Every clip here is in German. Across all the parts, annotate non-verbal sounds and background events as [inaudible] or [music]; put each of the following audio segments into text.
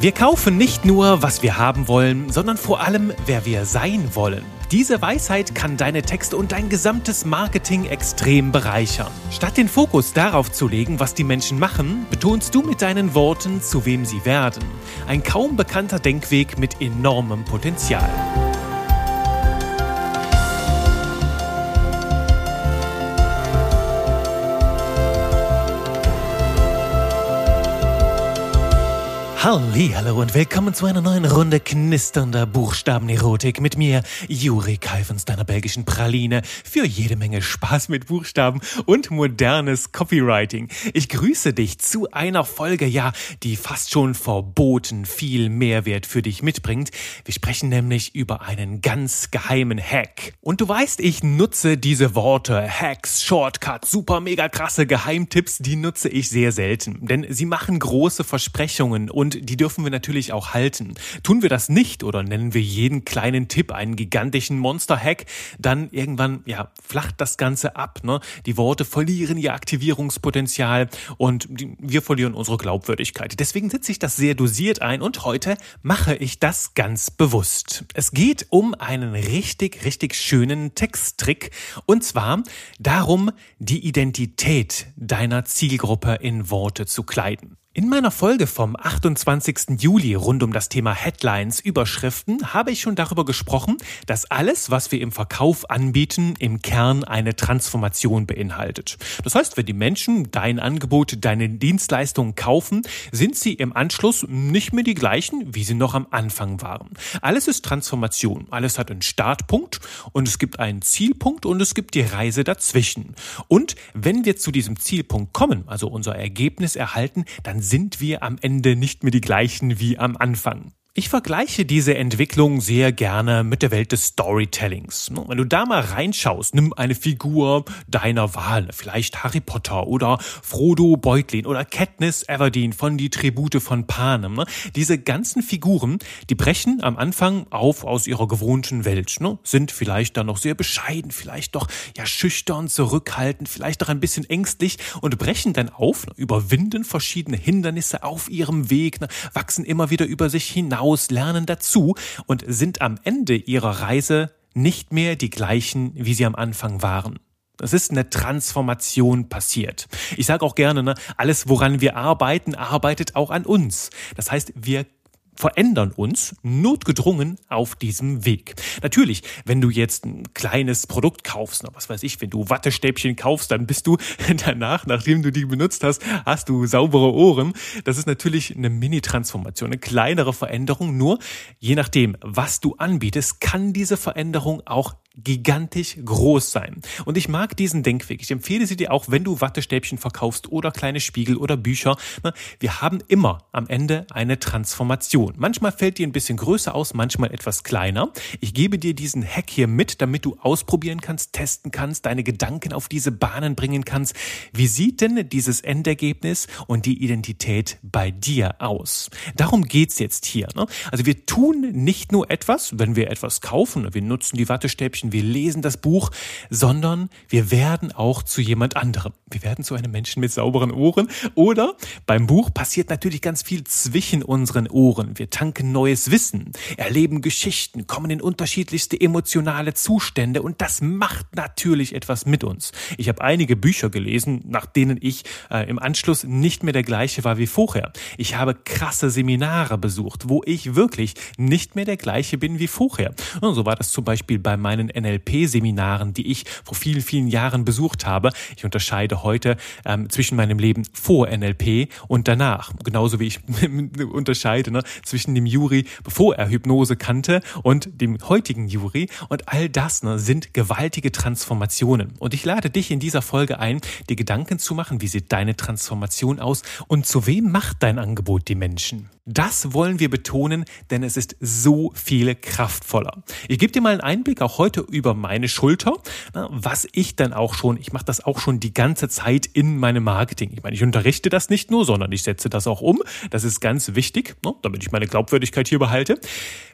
Wir kaufen nicht nur, was wir haben wollen, sondern vor allem, wer wir sein wollen. Diese Weisheit kann deine Texte und dein gesamtes Marketing extrem bereichern. Statt den Fokus darauf zu legen, was die Menschen machen, betonst du mit deinen Worten, zu wem sie werden. Ein kaum bekannter Denkweg mit enormem Potenzial. Hallo und willkommen zu einer neuen Runde knisternder Buchstabenerotik mit mir, Juri Kalfens, deiner belgischen Praline, für jede Menge Spaß mit Buchstaben und modernes Copywriting. Ich grüße dich zu einer Folge, ja, die fast schon verboten viel Mehrwert für dich mitbringt. Wir sprechen nämlich über einen ganz geheimen Hack. Und du weißt, ich nutze diese Worte, Hacks, Shortcuts, super mega krasse Geheimtipps, die nutze ich sehr selten, denn sie machen große Versprechungen und und die dürfen wir natürlich auch halten. Tun wir das nicht oder nennen wir jeden kleinen Tipp einen gigantischen Monster-Hack, dann irgendwann, ja, flacht das Ganze ab. Ne? Die Worte verlieren ihr Aktivierungspotenzial und wir verlieren unsere Glaubwürdigkeit. Deswegen setze ich das sehr dosiert ein und heute mache ich das ganz bewusst. Es geht um einen richtig, richtig schönen Texttrick und zwar darum, die Identität deiner Zielgruppe in Worte zu kleiden. In meiner Folge vom 28. Juli rund um das Thema Headlines, Überschriften, habe ich schon darüber gesprochen, dass alles, was wir im Verkauf anbieten, im Kern eine Transformation beinhaltet. Das heißt, wenn die Menschen dein Angebot, deine Dienstleistungen kaufen, sind sie im Anschluss nicht mehr die gleichen, wie sie noch am Anfang waren. Alles ist Transformation. Alles hat einen Startpunkt und es gibt einen Zielpunkt und es gibt die Reise dazwischen. Und wenn wir zu diesem Zielpunkt kommen, also unser Ergebnis erhalten, dann sind wir am Ende nicht mehr die gleichen wie am Anfang. Ich vergleiche diese Entwicklung sehr gerne mit der Welt des Storytellings. Wenn du da mal reinschaust, nimm eine Figur deiner Wahl, vielleicht Harry Potter oder Frodo Beutlin oder Katniss Everdeen von Die Tribute von Panem. Ne? Diese ganzen Figuren, die brechen am Anfang auf aus ihrer gewohnten Welt, ne? sind vielleicht dann noch sehr bescheiden, vielleicht doch ja schüchtern, zurückhaltend, vielleicht doch ein bisschen ängstlich und brechen dann auf, ne? überwinden verschiedene Hindernisse auf ihrem Weg, wachsen immer wieder über sich hinaus aus, lernen dazu und sind am Ende ihrer Reise nicht mehr die gleichen, wie sie am Anfang waren. Es ist eine Transformation passiert. Ich sage auch gerne, ne, alles, woran wir arbeiten, arbeitet auch an uns. Das heißt, wir verändern uns notgedrungen auf diesem Weg. Natürlich, wenn du jetzt ein kleines Produkt kaufst, was weiß ich, wenn du Wattestäbchen kaufst, dann bist du [laughs] danach, nachdem du die benutzt hast, hast du saubere Ohren. Das ist natürlich eine Mini-Transformation, eine kleinere Veränderung. Nur je nachdem, was du anbietest, kann diese Veränderung auch gigantisch groß sein. Und ich mag diesen Denkweg. Ich empfehle sie dir auch, wenn du Wattestäbchen verkaufst oder kleine Spiegel oder Bücher. Wir haben immer am Ende eine Transformation. Manchmal fällt die ein bisschen größer aus, manchmal etwas kleiner. Ich gebe dir diesen Hack hier mit, damit du ausprobieren kannst, testen kannst, deine Gedanken auf diese Bahnen bringen kannst. Wie sieht denn dieses Endergebnis und die Identität bei dir aus? Darum geht's jetzt hier. Ne? Also wir tun nicht nur etwas, wenn wir etwas kaufen, wir nutzen die Wattestäbchen, wir lesen das Buch, sondern wir werden auch zu jemand anderem. Wir werden zu einem Menschen mit sauberen Ohren oder beim Buch passiert natürlich ganz viel zwischen unseren Ohren. Wir tanken neues Wissen, erleben Geschichten, kommen in unterschiedlichste emotionale Zustände und das macht natürlich etwas mit uns. Ich habe einige Bücher gelesen, nach denen ich äh, im Anschluss nicht mehr der gleiche war wie vorher. Ich habe krasse Seminare besucht, wo ich wirklich nicht mehr der gleiche bin wie vorher. Und so war das zum Beispiel bei meinen NLP-Seminaren, die ich vor vielen, vielen Jahren besucht habe. Ich unterscheide heute ähm, zwischen meinem Leben vor NLP und danach. Genauso wie ich [laughs] unterscheide ne, zwischen dem Juri, bevor er Hypnose kannte, und dem heutigen Juri. Und all das ne, sind gewaltige Transformationen. Und ich lade dich in dieser Folge ein, dir Gedanken zu machen, wie sieht deine Transformation aus und zu wem macht dein Angebot die Menschen? Das wollen wir betonen, denn es ist so viel kraftvoller. Ich gebe dir mal einen Einblick auch heute über meine Schulter, was ich dann auch schon, ich mache das auch schon die ganze Zeit in meinem Marketing. Ich meine, ich unterrichte das nicht nur, sondern ich setze das auch um. Das ist ganz wichtig, ne, damit ich meine Glaubwürdigkeit hier behalte.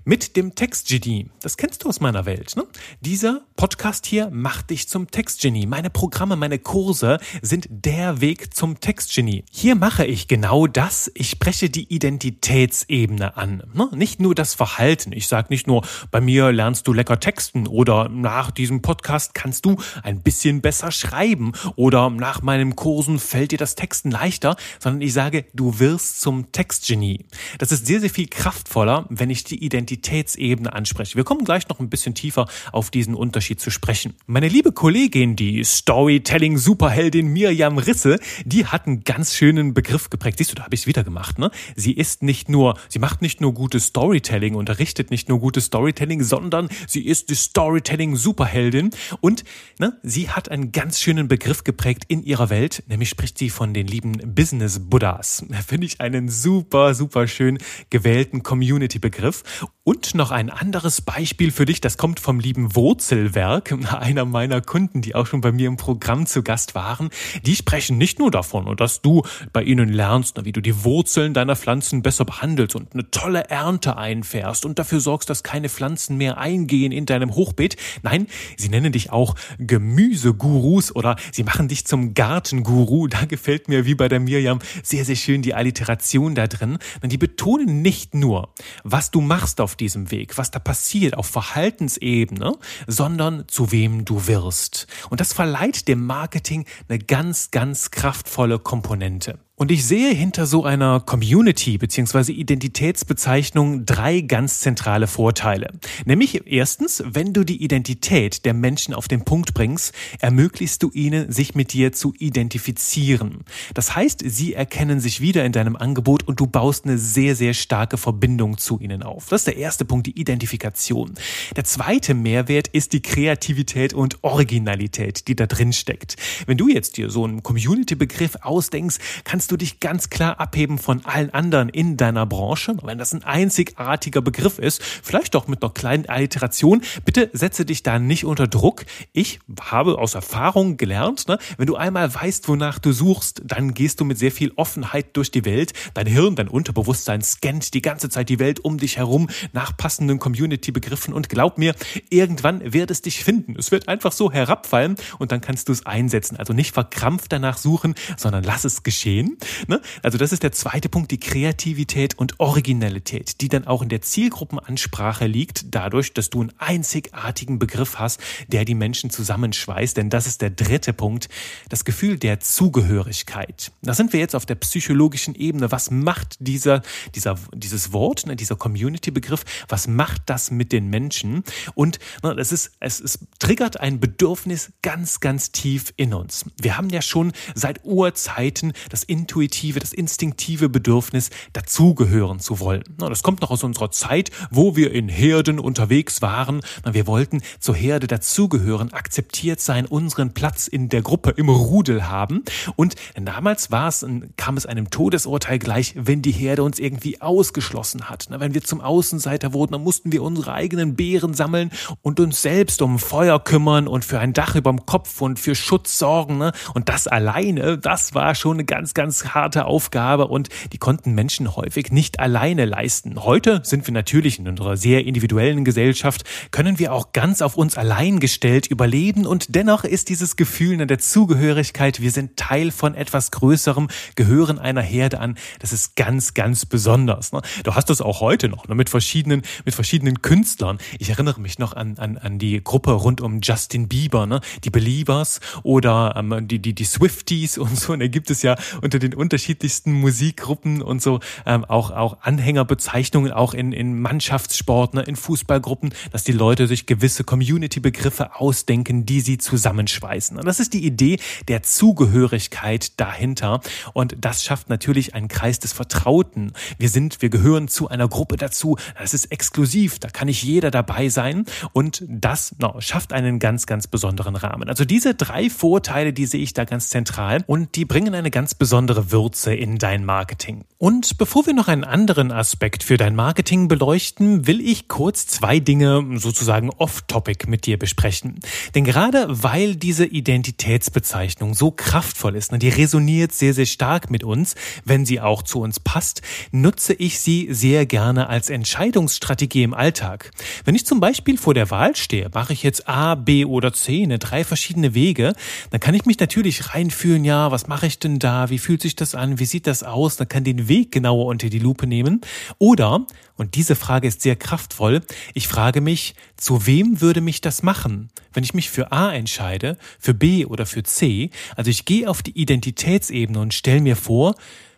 Mit dem Textgenie, das kennst du aus meiner Welt. Ne? Dieser Podcast hier macht dich zum Textgenie. Meine Programme, meine Kurse sind der Weg zum Textgenie. Hier mache ich genau das. Ich spreche die Identität Identitätsebene an. Ne? Nicht nur das Verhalten. Ich sage nicht nur, bei mir lernst du lecker texten oder nach diesem Podcast kannst du ein bisschen besser schreiben oder nach meinen Kursen fällt dir das Texten leichter, sondern ich sage, du wirst zum Textgenie. Das ist sehr, sehr viel kraftvoller, wenn ich die Identitätsebene anspreche. Wir kommen gleich noch ein bisschen tiefer auf diesen Unterschied zu sprechen. Meine liebe Kollegin, die Storytelling-Superheldin Mirjam Risse, die hat einen ganz schönen Begriff geprägt. Siehst du, da habe ich es wieder gemacht. Ne? Sie ist nicht nur, sie macht nicht nur gutes Storytelling, unterrichtet nicht nur gutes Storytelling, sondern sie ist die Storytelling-Superheldin und ne, sie hat einen ganz schönen Begriff geprägt in ihrer Welt, nämlich spricht sie von den lieben Business-Buddhas. Finde ich einen super, super schön gewählten Community-Begriff. Und noch ein anderes Beispiel für dich, das kommt vom lieben Wurzelwerk, [laughs] einer meiner Kunden, die auch schon bei mir im Programm zu Gast waren. Die sprechen nicht nur davon, dass du bei ihnen lernst, wie du die Wurzeln deiner Pflanzen besser behandelst und eine tolle Ernte einfährst und dafür sorgst, dass keine Pflanzen mehr eingehen in deinem Hochbeet. Nein, sie nennen dich auch Gemüsegurus oder sie machen dich zum Gartenguru. Da gefällt mir wie bei der Mirjam sehr, sehr schön die Alliteration da drin. Denn die betonen nicht nur, was du machst auf diesem Weg, was da passiert auf Verhaltensebene, sondern zu wem du wirst. Und das verleiht dem Marketing eine ganz, ganz kraftvolle Komponente. Und ich sehe hinter so einer Community bzw. Identitätsbezeichnung drei ganz zentrale Vorteile. Nämlich erstens, wenn du die Identität der Menschen auf den Punkt bringst, ermöglichst du ihnen, sich mit dir zu identifizieren. Das heißt, sie erkennen sich wieder in deinem Angebot und du baust eine sehr, sehr starke Verbindung zu ihnen auf. Das ist der erste Punkt, die Identifikation. Der zweite Mehrwert ist die Kreativität und Originalität, die da drin steckt. Wenn du jetzt dir so einen Community-Begriff ausdenkst, kannst kannst du dich ganz klar abheben von allen anderen in deiner Branche. Wenn das ein einzigartiger Begriff ist, vielleicht auch mit einer kleinen Alliteration, bitte setze dich da nicht unter Druck. Ich habe aus Erfahrung gelernt, ne, wenn du einmal weißt, wonach du suchst, dann gehst du mit sehr viel Offenheit durch die Welt. Dein Hirn, dein Unterbewusstsein scannt die ganze Zeit die Welt um dich herum nach passenden Community-Begriffen und glaub mir, irgendwann wird es dich finden. Es wird einfach so herabfallen und dann kannst du es einsetzen. Also nicht verkrampft danach suchen, sondern lass es geschehen. Ne? Also das ist der zweite Punkt, die Kreativität und Originalität, die dann auch in der Zielgruppenansprache liegt, dadurch, dass du einen einzigartigen Begriff hast, der die Menschen zusammenschweißt. Denn das ist der dritte Punkt, das Gefühl der Zugehörigkeit. Da sind wir jetzt auf der psychologischen Ebene. Was macht dieser, dieser, dieses Wort, ne, dieser Community-Begriff, was macht das mit den Menschen? Und ne, es ist, es, es triggert ein Bedürfnis ganz, ganz tief in uns. Wir haben ja schon seit Urzeiten das in intuitive, das instinktive Bedürfnis, dazugehören zu wollen. Das kommt noch aus unserer Zeit, wo wir in Herden unterwegs waren. Wir wollten zur Herde dazugehören, akzeptiert sein, unseren Platz in der Gruppe, im Rudel haben. Und damals war es, kam es einem Todesurteil gleich, wenn die Herde uns irgendwie ausgeschlossen hat. Wenn wir zum Außenseiter wurden, dann mussten wir unsere eigenen Beeren sammeln und uns selbst um Feuer kümmern und für ein Dach überm Kopf und für Schutz sorgen. Und das alleine, das war schon eine ganz, ganz ganz harte Aufgabe und die konnten Menschen häufig nicht alleine leisten. Heute sind wir natürlich in unserer sehr individuellen Gesellschaft, können wir auch ganz auf uns allein gestellt überleben und dennoch ist dieses Gefühl der Zugehörigkeit, wir sind Teil von etwas Größerem, gehören einer Herde an, das ist ganz, ganz besonders. Ne? Du hast das auch heute noch ne? mit verschiedenen, mit verschiedenen Künstlern. Ich erinnere mich noch an, an, an die Gruppe rund um Justin Bieber, ne? die Beliebers oder ähm, die, die, die Swifties [laughs] und so. Und da gibt es ja unter den den unterschiedlichsten Musikgruppen und so ähm, auch auch Anhängerbezeichnungen auch in in Mannschaftssport, ne, in Fußballgruppen, dass die Leute sich gewisse Community-Begriffe ausdenken, die sie zusammenschweißen. Und das ist die Idee der Zugehörigkeit dahinter und das schafft natürlich einen Kreis des Vertrauten. Wir sind, wir gehören zu einer Gruppe dazu. Das ist exklusiv, da kann nicht jeder dabei sein und das no, schafft einen ganz ganz besonderen Rahmen. Also diese drei Vorteile, die sehe ich da ganz zentral und die bringen eine ganz besondere besondere Würze in dein Marketing. Und bevor wir noch einen anderen Aspekt für dein Marketing beleuchten, will ich kurz zwei Dinge sozusagen off-topic mit dir besprechen. Denn gerade weil diese Identitätsbezeichnung so kraftvoll ist, ne, die resoniert sehr, sehr stark mit uns, wenn sie auch zu uns passt, nutze ich sie sehr gerne als Entscheidungsstrategie im Alltag. Wenn ich zum Beispiel vor der Wahl stehe, mache ich jetzt A, B oder C, ne, drei verschiedene Wege, dann kann ich mich natürlich reinfühlen, ja, was mache ich denn da, wie fühle fühlt sich das an? Wie sieht das aus? Man kann den Weg genauer unter die Lupe nehmen. Oder, und diese Frage ist sehr kraftvoll, ich frage mich, zu wem würde mich das machen? Wenn ich mich für A entscheide, für B oder für C, also ich gehe auf die Identitätsebene und stelle mir vor,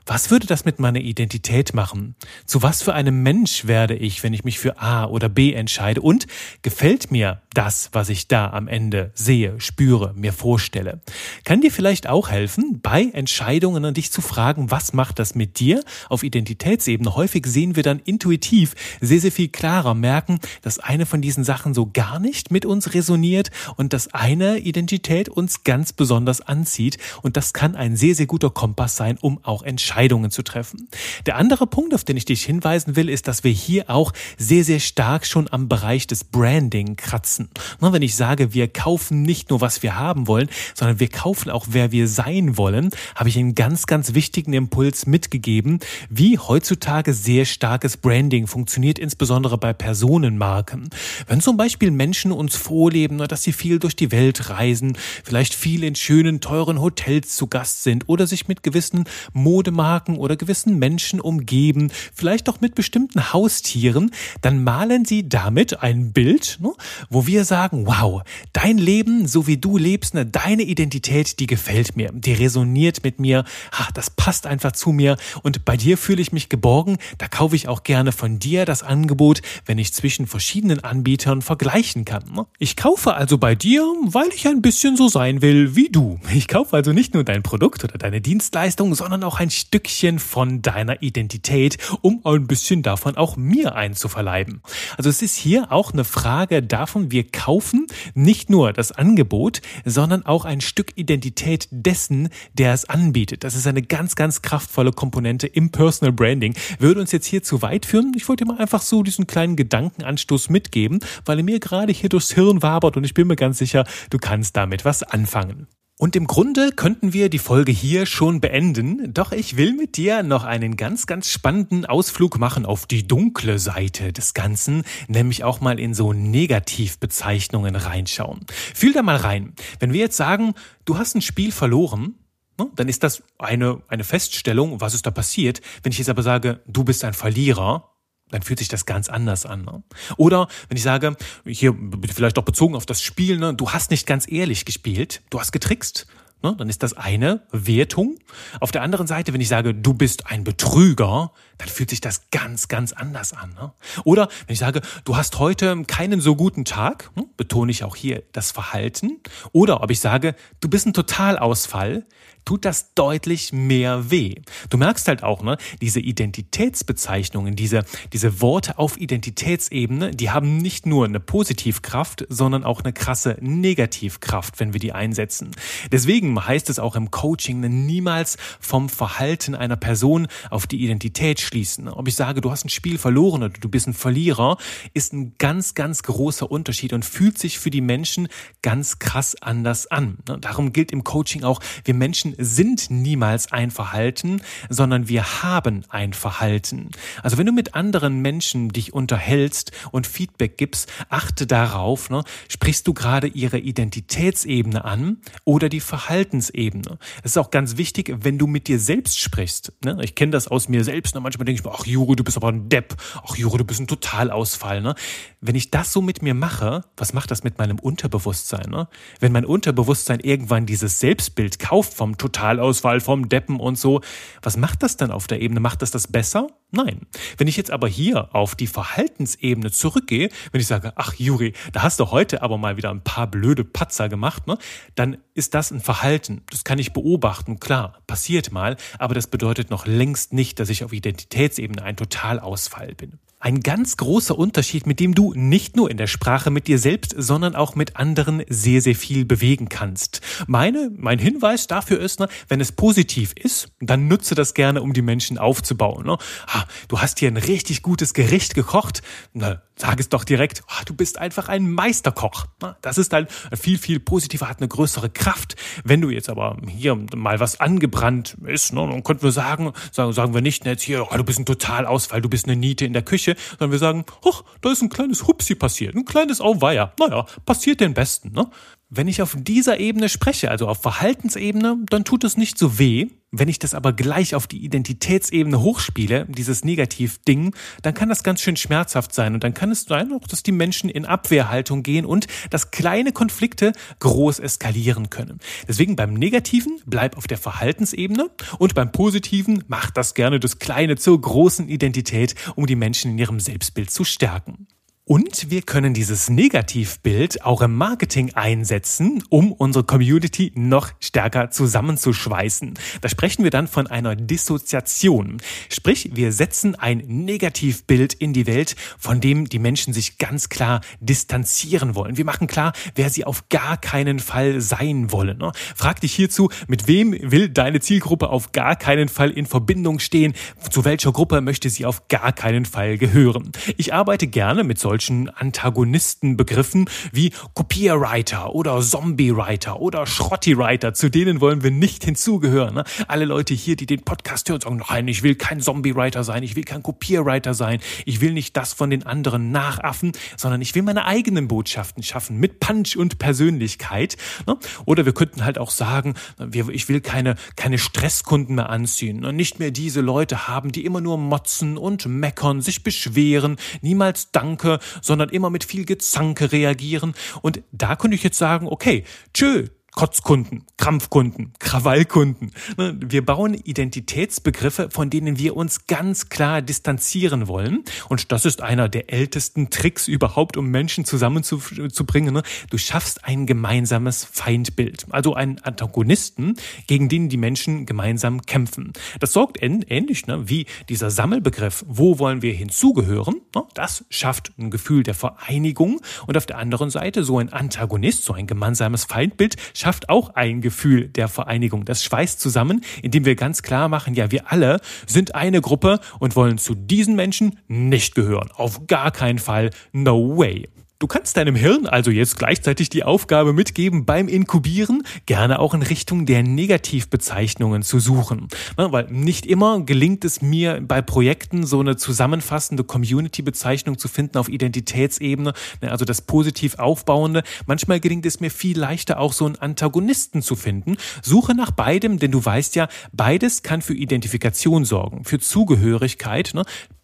was würde das mit meiner Identität machen? Zu was für einem Mensch werde ich, wenn ich mich für A oder B entscheide? Und gefällt mir das, was ich da am Ende sehe, spüre, mir vorstelle? Kann dir vielleicht auch helfen, bei Entscheidungen an dich zu fragen, was macht das mit dir auf Identitätsebene? Häufig sehen wir dann intuitiv sehr, sehr viel klarer, merken, dass eine von diesen Sachen so gar nicht mit uns resoniert und dass eine Identität uns ganz besonders anzieht. Und das kann ein sehr, sehr guter Kompass sein, um auch Entscheidungen zu treffen. Der andere Punkt, auf den ich dich hinweisen will, ist, dass wir hier auch sehr, sehr stark schon am Bereich des Branding kratzen. Wenn ich sage, wir kaufen nicht nur, was wir haben wollen, sondern wir kaufen auch, wer wir sein wollen, habe ich einen ganz, ganz wichtigen Impuls mitgegeben, wie heutzutage sehr starkes Branding funktioniert, insbesondere bei Personenmarken. Wenn zum Beispiel Menschen uns vorleben, dass sie viel durch die Welt reisen, vielleicht viel in schönen, teuren Hotels zu Gast sind oder sich mit gewissen Modemarken Marken oder gewissen Menschen umgeben, vielleicht auch mit bestimmten Haustieren, dann malen sie damit ein Bild, ne, wo wir sagen, wow, dein Leben, so wie du lebst, ne, deine Identität, die gefällt mir, die resoniert mit mir, ach, das passt einfach zu mir und bei dir fühle ich mich geborgen, da kaufe ich auch gerne von dir das Angebot, wenn ich zwischen verschiedenen Anbietern vergleichen kann. Ne. Ich kaufe also bei dir, weil ich ein bisschen so sein will wie du. Ich kaufe also nicht nur dein Produkt oder deine Dienstleistung, sondern auch ein Stück Stückchen von deiner Identität, um ein bisschen davon auch mir einzuverleiben. Also es ist hier auch eine Frage davon, wir kaufen nicht nur das Angebot, sondern auch ein Stück Identität dessen, der es anbietet. Das ist eine ganz, ganz kraftvolle Komponente im Personal Branding. Würde uns jetzt hier zu weit führen. Ich wollte mal einfach so diesen kleinen Gedankenanstoß mitgeben, weil er mir gerade hier durchs Hirn wabert und ich bin mir ganz sicher, du kannst damit was anfangen. Und im Grunde könnten wir die Folge hier schon beenden, doch ich will mit dir noch einen ganz, ganz spannenden Ausflug machen auf die dunkle Seite des Ganzen, nämlich auch mal in so Negativbezeichnungen reinschauen. Fühl da mal rein. Wenn wir jetzt sagen, du hast ein Spiel verloren, ne, dann ist das eine, eine Feststellung, was ist da passiert. Wenn ich jetzt aber sage, du bist ein Verlierer, dann fühlt sich das ganz anders an. Ne? Oder wenn ich sage, hier vielleicht auch bezogen auf das Spiel, ne, du hast nicht ganz ehrlich gespielt, du hast getrickst, ne, dann ist das eine Wertung. Auf der anderen Seite, wenn ich sage, du bist ein Betrüger, dann fühlt sich das ganz, ganz anders an. Ne? Oder wenn ich sage, du hast heute keinen so guten Tag, hm, betone ich auch hier das Verhalten. Oder ob ich sage, du bist ein Totalausfall, tut das deutlich mehr weh. Du merkst halt auch, ne, diese Identitätsbezeichnungen, diese, diese Worte auf Identitätsebene, die haben nicht nur eine Positivkraft, sondern auch eine krasse Negativkraft, wenn wir die einsetzen. Deswegen heißt es auch im Coaching niemals vom Verhalten einer Person auf die Identität schließen. Ob ich sage, du hast ein Spiel verloren oder du bist ein Verlierer, ist ein ganz, ganz großer Unterschied und fühlt sich für die Menschen ganz krass anders an. Darum gilt im Coaching auch, wir Menschen sind niemals ein Verhalten, sondern wir haben ein Verhalten. Also wenn du mit anderen Menschen dich unterhältst und Feedback gibst, achte darauf, ne, sprichst du gerade ihre Identitätsebene an oder die Verhaltensebene. Es ist auch ganz wichtig, wenn du mit dir selbst sprichst. Ne? Ich kenne das aus mir selbst. Ne? Manchmal denke ich mir, ach Jure, du bist aber ein Depp. Ach Jure, du bist ein Totalausfall. Ne? Wenn ich das so mit mir mache, was macht das mit meinem Unterbewusstsein? Ne? Wenn mein Unterbewusstsein irgendwann dieses Selbstbild kauft vom Totalausfall vom Deppen und so. Was macht das dann auf der Ebene? Macht das das besser? Nein. Wenn ich jetzt aber hier auf die Verhaltensebene zurückgehe, wenn ich sage, ach Juri, da hast du heute aber mal wieder ein paar blöde Patzer gemacht, ne, dann ist das ein Verhalten. Das kann ich beobachten, klar, passiert mal, aber das bedeutet noch längst nicht, dass ich auf Identitätsebene ein Totalausfall bin. Ein ganz großer Unterschied, mit dem du nicht nur in der Sprache mit dir selbst, sondern auch mit anderen sehr, sehr viel bewegen kannst. Meine, mein Hinweis dafür ist, ne, wenn es positiv ist, dann nutze das gerne, um die Menschen aufzubauen. Ne? Ha, du hast hier ein richtig gutes Gericht gekocht, na, sag es doch direkt, oh, du bist einfach ein Meisterkoch. Das ist dann viel, viel positiver, hat eine größere Kraft. Wenn du jetzt aber hier mal was angebrannt ist, ne, dann könnten wir sagen, sagen, sagen wir nicht jetzt hier, oh, du bist ein Totalausfall, du bist eine Niete in der Küche, sondern wir sagen, hoch, da ist ein kleines Hupsi passiert, ein kleines Auweia. Naja, passiert den Besten. Ne? Wenn ich auf dieser Ebene spreche, also auf Verhaltensebene, dann tut es nicht so weh, Wenn ich das aber gleich auf die Identitätsebene hochspiele, dieses Negativ-Ding, dann kann das ganz schön schmerzhaft sein. Und dann kann es sein, auch, dass die Menschen in Abwehrhaltung gehen und dass kleine Konflikte groß eskalieren können. Deswegen beim Negativen bleib auf der Verhaltensebene und beim Positiven mach das gerne das Kleine zur großen Identität, um die Menschen in ihrem Selbstbild zu stärken. Und wir können dieses Negativbild auch im Marketing einsetzen, um unsere Community noch stärker zusammenzuschweißen. Da sprechen wir dann von einer Dissoziation. Sprich, wir setzen ein Negativbild in die Welt, von dem die Menschen sich ganz klar distanzieren wollen. Wir machen klar, wer sie auf gar keinen Fall sein wollen. Ne? Frag dich hierzu, mit wem will deine Zielgruppe auf gar keinen Fall in Verbindung stehen? Zu welcher Gruppe möchte sie auf gar keinen Fall gehören? Ich arbeite gerne mit solchen solchen Antagonistenbegriffen wie Kopierwriter oder Zombie-Writer oder Schrotti-Writer. Zu denen wollen wir nicht hinzugehören. Ne? Alle Leute hier, die den Podcast hören, sagen, nein, ich will kein Zombie-Writer sein, ich will kein Kopierwriter sein, ich will nicht das von den anderen nachaffen, sondern ich will meine eigenen Botschaften schaffen mit Punch und Persönlichkeit. Ne? Oder wir könnten halt auch sagen, ich will keine, keine Stresskunden mehr anziehen, ne? nicht mehr diese Leute haben, die immer nur motzen und meckern, sich beschweren, niemals Danke, sondern immer mit viel Gezanke reagieren. Und da könnte ich jetzt sagen, okay, tschö, Kotzkunden, Krampfkunden, Krawallkunden. Ne, wir bauen Identitätsbegriffe, von denen wir uns ganz klar distanzieren wollen. Und das ist einer der ältesten Tricks überhaupt, um Menschen zusammenzubringen. Ne. Du schaffst ein gemeinsames Feindbild, also einen Antagonisten, gegen den die Menschen gemeinsam kämpfen. Das sorgt ähnlich ne, wie dieser Sammelbegriff, wo wollen wir hinzugehören. Das schafft ein Gefühl der Vereinigung. Und auf der anderen Seite so ein Antagonist, so ein gemeinsames Feindbild, schafft schafft auch ein Gefühl der Vereinigung. Das schweißt zusammen, indem wir ganz klar machen, ja, wir alle sind eine Gruppe und wollen zu diesen Menschen nicht gehören. Auf gar keinen Fall. No way. Du kannst deinem Hirn also jetzt gleichzeitig die Aufgabe mitgeben, beim Inkubieren gerne auch in Richtung der Negativbezeichnungen zu suchen. Weil nicht immer gelingt es mir bei Projekten so eine zusammenfassende Community-Bezeichnung zu finden auf Identitätsebene, ne, also das positiv aufbauende. Manchmal gelingt es mir viel leichter auch so einen Antagonisten zu finden. Suche nach beidem, denn du weißt ja, beides kann für Identifikation sorgen, für Zugehörigkeit.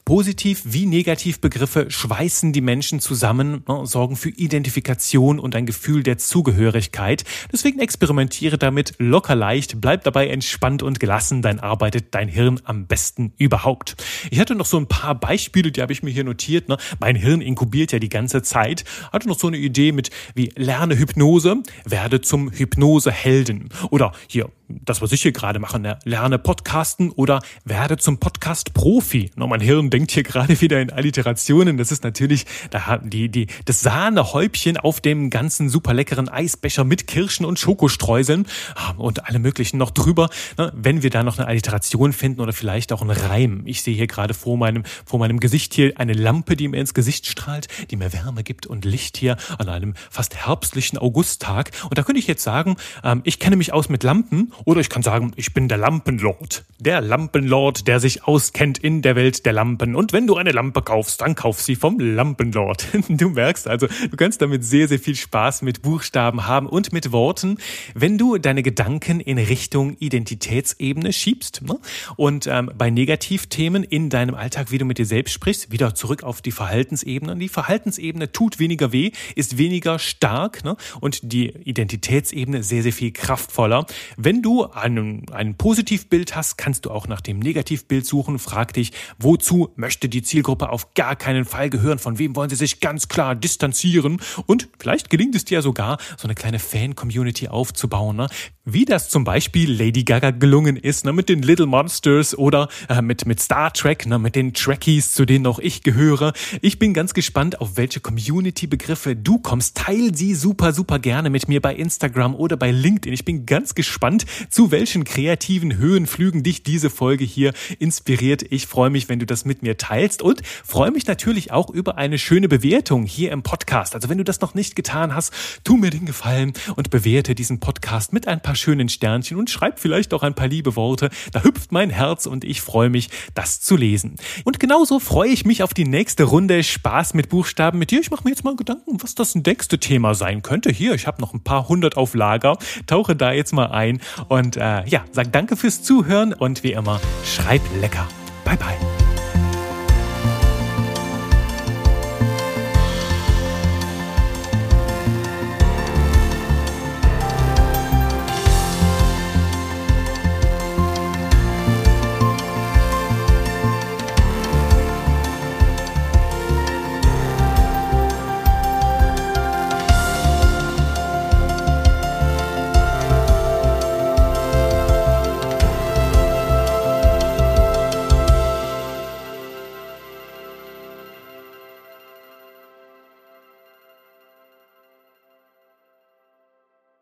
Positiv wie Negativbegriffe schweißen die Menschen zusammen, ne, sorgen für Identifikation und ein Gefühl der Zugehörigkeit. Deswegen experimentiere damit locker leicht, bleib dabei entspannt und gelassen, dann arbeitet dein Hirn am besten überhaupt. Ich hatte noch so ein paar Beispiele, die habe ich mir hier notiert. Ne? Mein Hirn inkubiert ja die ganze Zeit. Hatte noch so eine Idee mit wie lerne Hypnose, werde zum Hypnosehelden. Oder hier, das was ich hier gerade mache, ne? lerne Podcasten oder werde zum Podcast-Profi. Ne, mein Hirn denkt hier gerade wieder in Alliterationen. Das ist natürlich die, die, das Sahnehäubchen auf dem ganzen super leckeren Eisbecher mit Kirschen und Schokostreuseln ah, und alle möglichen noch drüber. Wenn wir da noch eine Alliteration finden oder vielleicht auch einen Reim. Ich sehe hier gerade vor meinem, vor meinem Gesicht hier eine Lampe, die mir ins Gesicht strahlt, die mir Wärme gibt und Licht hier an einem fast herbstlichen Augusttag. Und da könnte ich jetzt sagen, ähm, ich kenne mich aus mit Lampen oder ich kann sagen, ich bin der Lampenlord. Der Lampenlord, der sich auskennt in der Welt der Lampen. Lampen. Und wenn du eine Lampe kaufst, dann kauf sie vom Lampenlord. [laughs] Du merkst also, du kannst damit sehr, sehr viel Spaß mit Buchstaben haben und mit Worten, wenn du deine Gedanken in Richtung Identitätsebene schiebst. Ne? Und ähm, bei Negativthemen in deinem Alltag, wie du mit dir selbst sprichst, wieder zurück auf die Verhaltensebene. Und die Verhaltensebene tut weniger weh, ist weniger stark ne? und die Identitätsebene sehr, sehr viel kraftvoller. Wenn du einen, ein Positivbild hast, kannst du auch nach dem Negativbild suchen. Frag dich, wozu möchte die Zielgruppe auf gar keinen Fall gehören? Von wem wollen sie sich ganz klar distanzieren? Und vielleicht gelingt es dir sogar, so eine kleine Fan-Community aufzubauen. Ne? Wie das zum Beispiel Lady Gaga gelungen ist, ne? mit den Little Monsters oder äh, mit, mit Star Trek, ne? mit den Trekkies, zu denen auch ich gehöre. Ich bin ganz gespannt, auf welche Community-Begriffe du kommst. Teil sie super, super gerne mit mir bei Instagram oder bei LinkedIn. Ich bin ganz gespannt, zu welchen kreativen Höhenflügen dich diese Folge hier inspiriert. Ich freue mich, wenn du das mit mir teilst und freue mich natürlich auch über eine schöne Bewertung hier im Podcast. Also wenn du das noch nicht getan hast, tu mir den Gefallen und bewerte diesen Podcast mit ein paar paar schönen Sternchen und schreibt vielleicht auch ein paar liebe Worte. Da hüpft mein Herz und ich freue mich, das zu lesen. Und genauso freue ich mich auf die nächste Runde Spaß mit Buchstaben mit dir. Ich mache mir jetzt mal Gedanken, was das nächste Thema sein könnte. Hier, ich habe noch ein paar hundert auf Lager. Tauche da jetzt mal ein und äh, ja, sag danke fürs Zuhören und wie immer, schreib lecker. Bye bye.